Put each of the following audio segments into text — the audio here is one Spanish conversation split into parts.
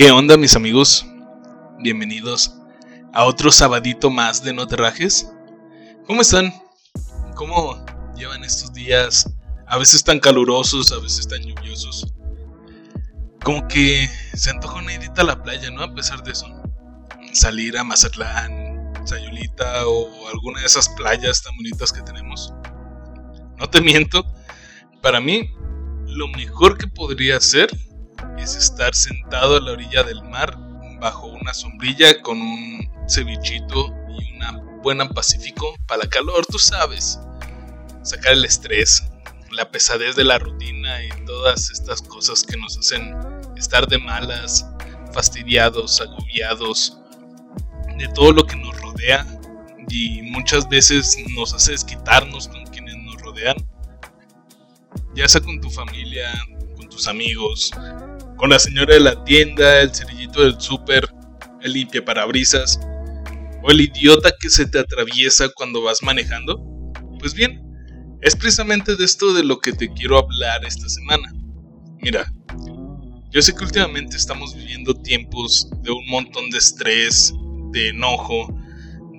¿Qué onda mis amigos? Bienvenidos a otro sabadito más de No ¿Cómo están? ¿Cómo llevan estos días? A veces tan calurosos, a veces tan lluviosos. Como que se antoja una idita a la playa, ¿no? A pesar de eso. Salir a Mazatlán, Sayulita o alguna de esas playas tan bonitas que tenemos. No te miento, para mí lo mejor que podría hacer es estar sentado a la orilla del mar bajo una sombrilla con un cevichito y una buena pacífico para calor, tú sabes. Sacar el estrés, la pesadez de la rutina y todas estas cosas que nos hacen estar de malas, fastidiados, agobiados de todo lo que nos rodea y muchas veces nos hace desquitarnos con quienes nos rodean. Ya sea con tu familia, con tus amigos, con la señora de la tienda, el cerillito del súper, el limpia parabrisas o el idiota que se te atraviesa cuando vas manejando? Pues bien, es precisamente de esto de lo que te quiero hablar esta semana. Mira, yo sé que últimamente estamos viviendo tiempos de un montón de estrés, de enojo,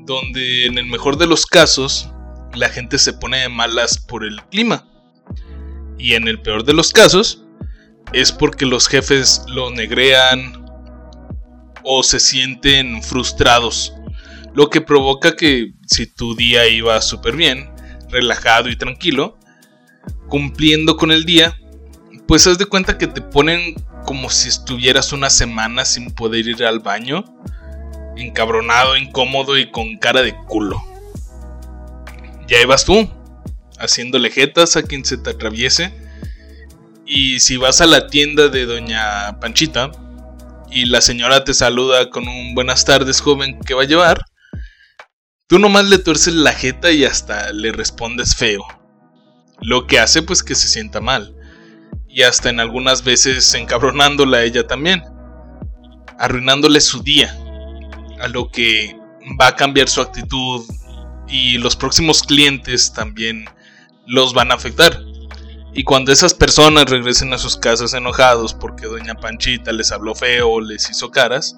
donde en el mejor de los casos la gente se pone de malas por el clima. Y en el peor de los casos, es porque los jefes lo negrean o se sienten frustrados, lo que provoca que si tu día iba súper bien, relajado y tranquilo, cumpliendo con el día, pues haz de cuenta que te ponen como si estuvieras una semana sin poder ir al baño, encabronado, incómodo y con cara de culo. Ya ibas tú, haciéndole jetas a quien se te atraviese y si vas a la tienda de Doña Panchita y la señora te saluda con un buenas tardes joven que va a llevar, tú nomás le tuerces la jeta y hasta le respondes feo. Lo que hace pues que se sienta mal. Y hasta en algunas veces encabronándola a ella también. Arruinándole su día. A lo que va a cambiar su actitud y los próximos clientes también los van a afectar. Y cuando esas personas regresen a sus casas enojados porque doña Panchita les habló feo o les hizo caras,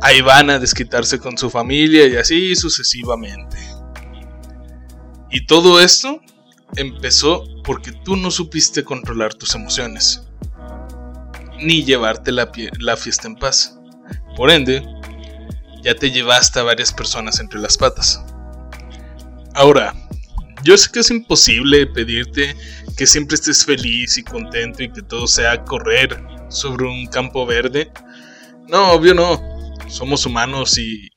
ahí van a desquitarse con su familia y así sucesivamente. Y todo esto empezó porque tú no supiste controlar tus emociones, ni llevarte la, la fiesta en paz. Por ende, ya te llevaste a varias personas entre las patas. Ahora, yo sé que es imposible pedirte que siempre estés feliz y contento y que todo sea correr sobre un campo verde. No, obvio no. Somos humanos y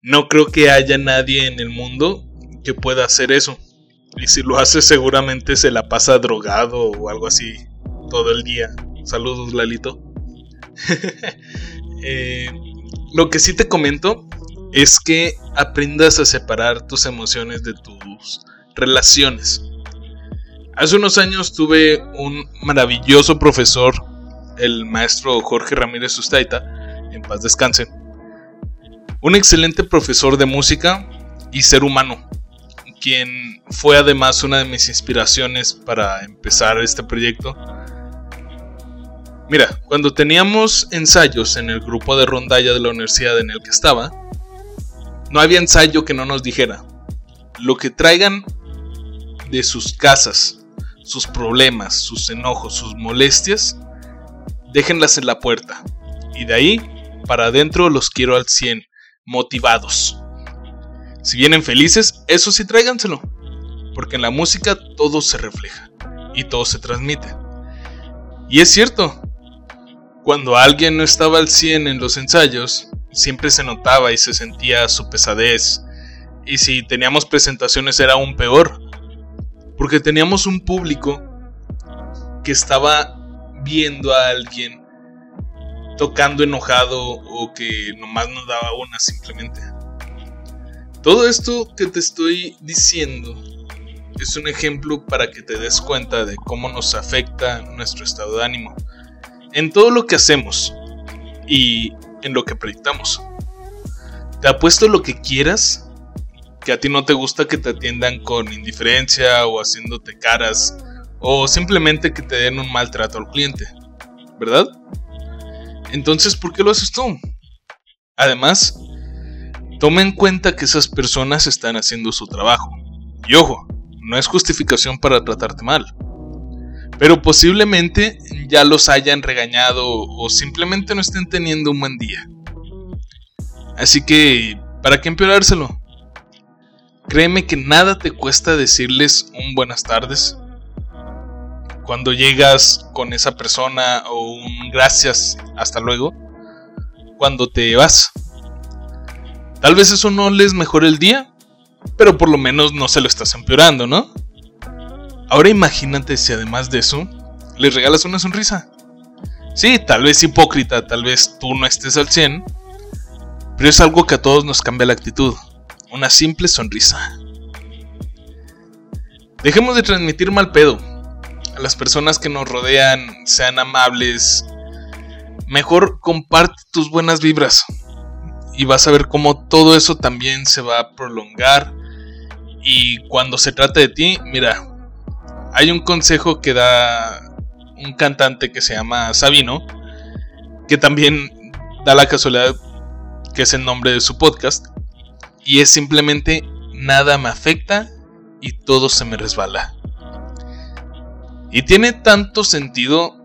no creo que haya nadie en el mundo que pueda hacer eso. Y si lo hace seguramente se la pasa drogado o algo así todo el día. Saludos Lalito. Eh, lo que sí te comento es que aprendas a separar tus emociones de tus relaciones. Hace unos años tuve un maravilloso profesor, el maestro Jorge Ramírez Sustaita, en paz descanse. Un excelente profesor de música y ser humano, quien fue además una de mis inspiraciones para empezar este proyecto. Mira, cuando teníamos ensayos en el grupo de rondalla de la universidad en el que estaba, no había ensayo que no nos dijera, lo que traigan de sus casas, sus problemas, sus enojos, sus molestias, déjenlas en la puerta. Y de ahí para adentro los quiero al 100, motivados. Si vienen felices, eso sí tráiganselo. Porque en la música todo se refleja y todo se transmite. Y es cierto, cuando alguien no estaba al 100 en los ensayos, siempre se notaba y se sentía su pesadez. Y si teníamos presentaciones era aún peor, porque teníamos un público que estaba viendo a alguien tocando enojado o que nomás nos daba una simplemente. Todo esto que te estoy diciendo es un ejemplo para que te des cuenta de cómo nos afecta nuestro estado de ánimo en todo lo que hacemos y en lo que proyectamos. Te apuesto lo que quieras que a ti no te gusta que te atiendan con indiferencia o haciéndote caras o simplemente que te den un maltrato al cliente, ¿verdad? entonces ¿por qué lo haces tú? Además, toma en cuenta que esas personas están haciendo su trabajo. Y ojo, no es justificación para tratarte mal. Pero posiblemente ya los hayan regañado o simplemente no estén teniendo un buen día. Así que, ¿para qué empeorárselo? Créeme que nada te cuesta decirles un buenas tardes. Cuando llegas con esa persona o un gracias, hasta luego. Cuando te vas. Tal vez eso no les mejore el día, pero por lo menos no se lo estás empeorando, ¿no? Ahora imagínate si además de eso, les regalas una sonrisa. Sí, tal vez hipócrita, tal vez tú no estés al 100, pero es algo que a todos nos cambia la actitud una simple sonrisa. Dejemos de transmitir mal pedo. A las personas que nos rodean sean amables. Mejor comparte tus buenas vibras. Y vas a ver cómo todo eso también se va a prolongar. Y cuando se trata de ti, mira, hay un consejo que da un cantante que se llama Sabino, que también da la casualidad que es el nombre de su podcast, y es simplemente nada me afecta y todo se me resbala. Y tiene tanto sentido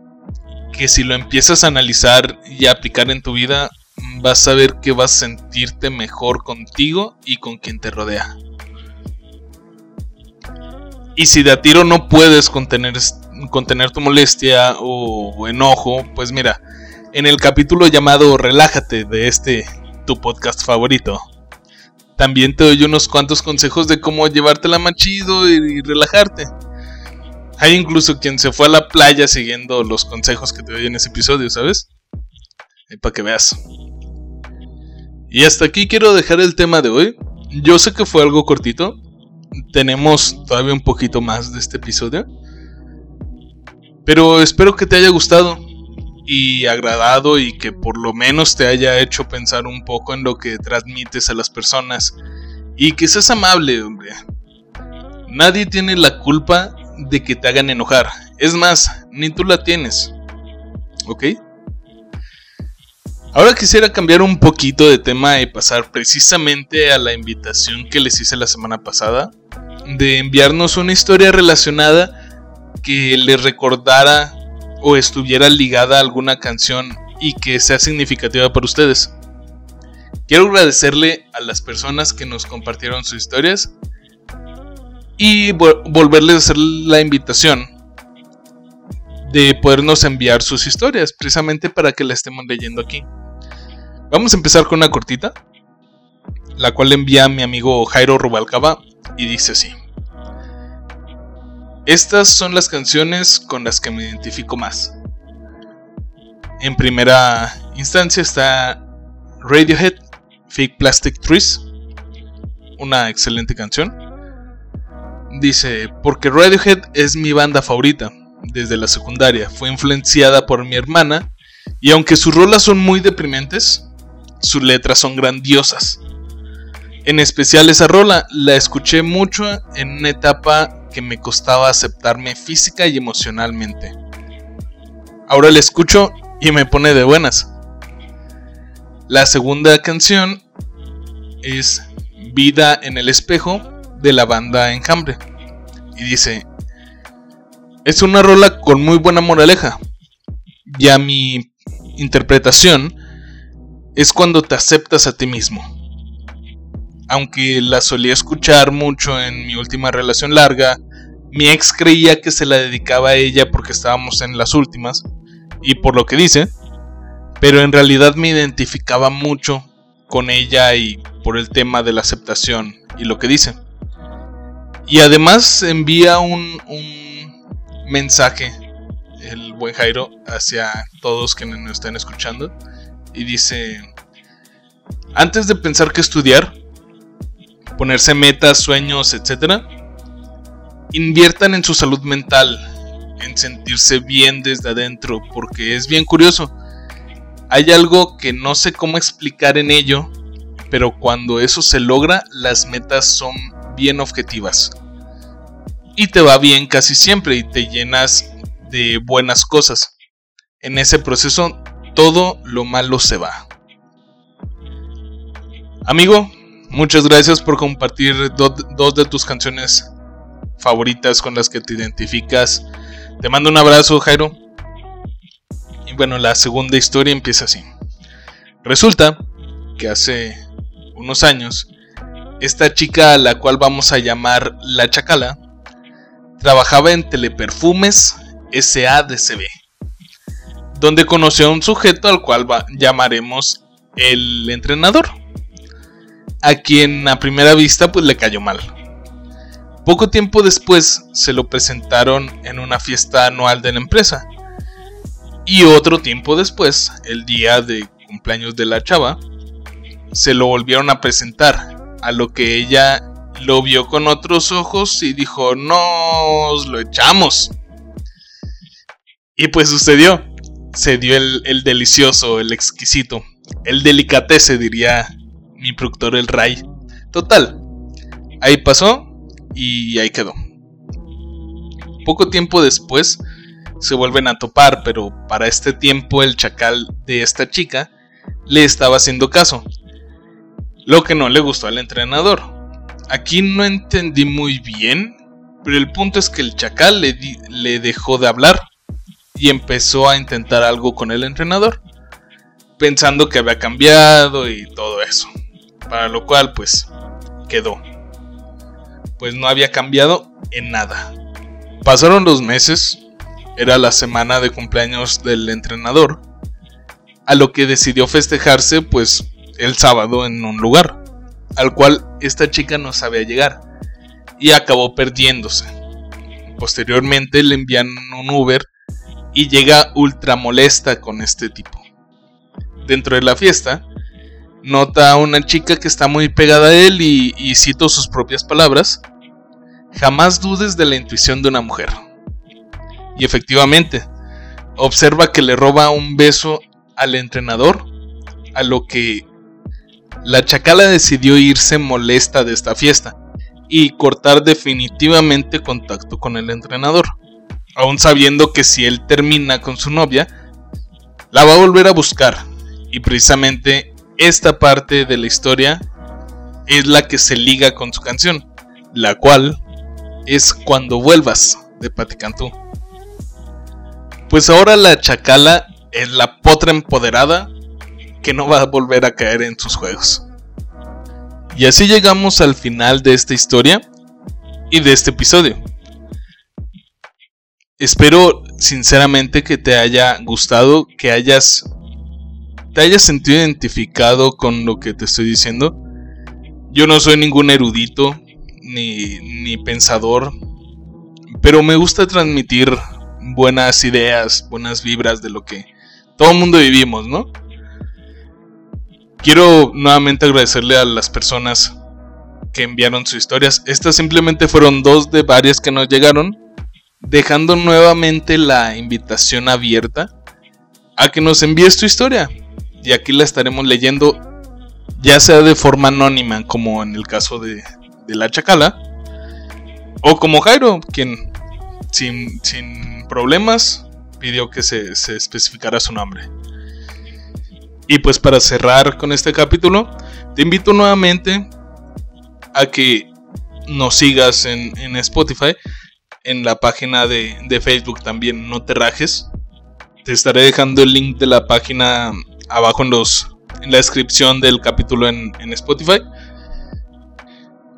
que si lo empiezas a analizar y a aplicar en tu vida, vas a ver que vas a sentirte mejor contigo y con quien te rodea. Y si de a tiro no puedes contener, contener tu molestia o enojo, pues mira, en el capítulo llamado Relájate de este tu podcast favorito, también te doy unos cuantos consejos de cómo llevártela más chido y, relajarte. Hay incluso quien se fue a la playa siguiendo los consejos que te doy en ese episodio, ¿sabes? para que veas. Y hasta aquí quiero dejar el tema de hoy. Yo sé que fue algo cortito. Tenemos todavía un poquito más de este episodio. Pero espero que te haya gustado agradado y que por lo menos te haya hecho pensar un poco en lo que transmites a las personas y que seas amable, hombre. Nadie tiene la culpa de que te hagan enojar. Es más, ni tú la tienes. ¿Ok? Ahora quisiera cambiar un poquito de tema y pasar precisamente a la invitación que les hice la semana pasada de enviarnos una historia relacionada que les recordara o estuviera ligada a alguna canción y que sea significativa para ustedes. Quiero agradecerle a las personas que nos compartieron sus historias y volverles a hacer la invitación de podernos enviar sus historias, precisamente para que la estemos leyendo aquí. Vamos a empezar con una cortita, la cual envía mi amigo Jairo Rubalcaba y dice así. Estas son las canciones con las que me identifico más. En primera instancia está Radiohead, Fake Plastic Trees, una excelente canción. Dice, porque Radiohead es mi banda favorita desde la secundaria, fue influenciada por mi hermana y aunque sus rolas son muy deprimentes, sus letras son grandiosas. En especial esa rola la escuché mucho en una etapa que me costaba aceptarme física y emocionalmente. Ahora la escucho y me pone de buenas. La segunda canción es Vida en el espejo de la banda Enjambre. Y dice, es una rola con muy buena moraleja. Ya mi interpretación es cuando te aceptas a ti mismo. Aunque la solía escuchar mucho en mi última relación larga, mi ex creía que se la dedicaba a ella porque estábamos en las últimas, y por lo que dice, pero en realidad me identificaba mucho con ella y por el tema de la aceptación y lo que dice. Y además envía un, mensaje, el buen Jairo, hacia todos quienes nos están escuchando, y dice, antes de pensar que estudiar, ponerse metas, sueños, etc., inviertan en su salud mental, en sentirse bien desde adentro, porque es bien curioso. Hay algo que no sé cómo explicar en ello, pero cuando eso se logra, las metas son bien objetivas. Y te va bien casi siempre y te llenas de buenas cosas. En ese proceso todo lo malo se va. Amigo, muchas gracias por compartir dos de tus canciones favoritas con las que te identificas. Te mando un abrazo, Jairo. Y bueno, la segunda historia empieza así. Resulta que hace unos años, esta chica a la cual vamos a llamar la Chacala, trabajaba en Teleperfumes SADCB, donde conoció a un sujeto al cual llamaremos el entrenador, a quien a primera vista pues le cayó mal. Poco tiempo después se lo presentaron en una fiesta anual de la empresa. Y otro tiempo después, el día de cumpleaños de la chava, se lo volvieron a presentar, a lo que ella lo vio con otros ojos y dijo, nos lo echamos. Y pues sucedió, se dio el, delicioso, el exquisito, el delicatese diría mi productor el Ray. Total, ahí pasó, y ahí quedó. Poco tiempo después se vuelven a topar, pero para este tiempo el chacal de esta chica le estaba haciendo caso, lo que no le gustó al entrenador. Aquí no entendí muy bien, pero el punto es que el chacal le, le dejó de hablar y empezó a intentar algo con el entrenador, pensando que había cambiado y todo eso, para lo cual pues quedó pues no había cambiado en nada. Pasaron los meses, era la semana de cumpleaños del entrenador, a lo que decidió festejarse pues el sábado en un lugar, al cual esta chica no sabía llegar y acabó perdiéndose. Posteriormente le envían un Uber y llega ultra molesta con este tipo. Dentro de la fiesta, nota a una chica que está muy pegada a él y, y cito sus propias palabras, Jamás dudes de la intuición de una mujer. Y efectivamente, observa que le roba un beso al entrenador, a lo que la chacala decidió irse molesta de esta fiesta y cortar definitivamente contacto con el entrenador, aún sabiendo que si él termina con su novia, la va a volver a buscar. Y precisamente esta parte de la historia es la que se liga con su canción, la cual es Cuando vuelvas de Patti Cantú. Pues ahora la Chacala es la potra empoderada que no va a volver a caer en sus juegos. Y así llegamos al final de esta historia y de este episodio. Espero sinceramente que te haya gustado, que hayas te hayas sentido identificado con lo que te estoy diciendo. Yo no soy ningún erudito, ni, pensador, pero me gusta transmitir buenas ideas, buenas vibras de lo que todo el mundo vivimos, ¿no? Quiero nuevamente agradecerle a las personas que enviaron sus historias. Estas simplemente fueron dos de varias que nos llegaron, dejando nuevamente la invitación abierta a que nos envíes tu historia. Y aquí la estaremos leyendo, ya sea de forma anónima, como en el caso de, de la Chacala. O como Jairo, quien sin, problemas pidió que se, se, especificara su nombre. Y pues para cerrar con este capítulo, te invito nuevamente a que nos sigas en, en Spotify, en la página de, de, Facebook también, no te rajes. Te estaré dejando el link de la página abajo en, los, en la descripción del capítulo en, en Spotify.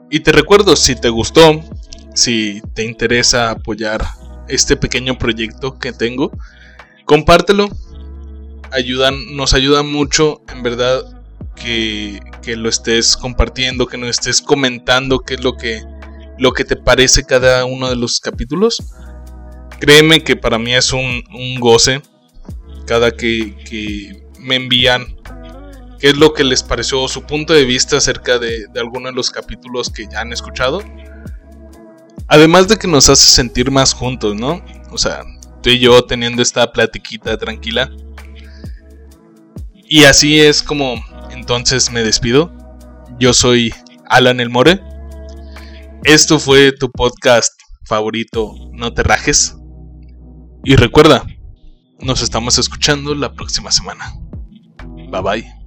Y te recuerdo, si te gustó, si te interesa apoyar este pequeño proyecto que tengo, compártelo. Ayudan, nos ayuda mucho, en verdad, que, que, lo estés compartiendo, que nos estés comentando qué es lo que, lo que te parece cada uno de los capítulos. Créeme que para mí es un, un goce cada que, que me envían qué es lo que les pareció su punto de vista acerca de, de alguno de los capítulos que ya han escuchado. Además de que nos hace sentir más juntos, ¿no? O sea, tú y yo teniendo esta platiquita tranquila. Y así es como entonces me despido. Yo soy Alan El More. Esto fue tu podcast favorito, No te rajes. Y recuerda, Nos estamos escuchando la próxima semana. Bye bye.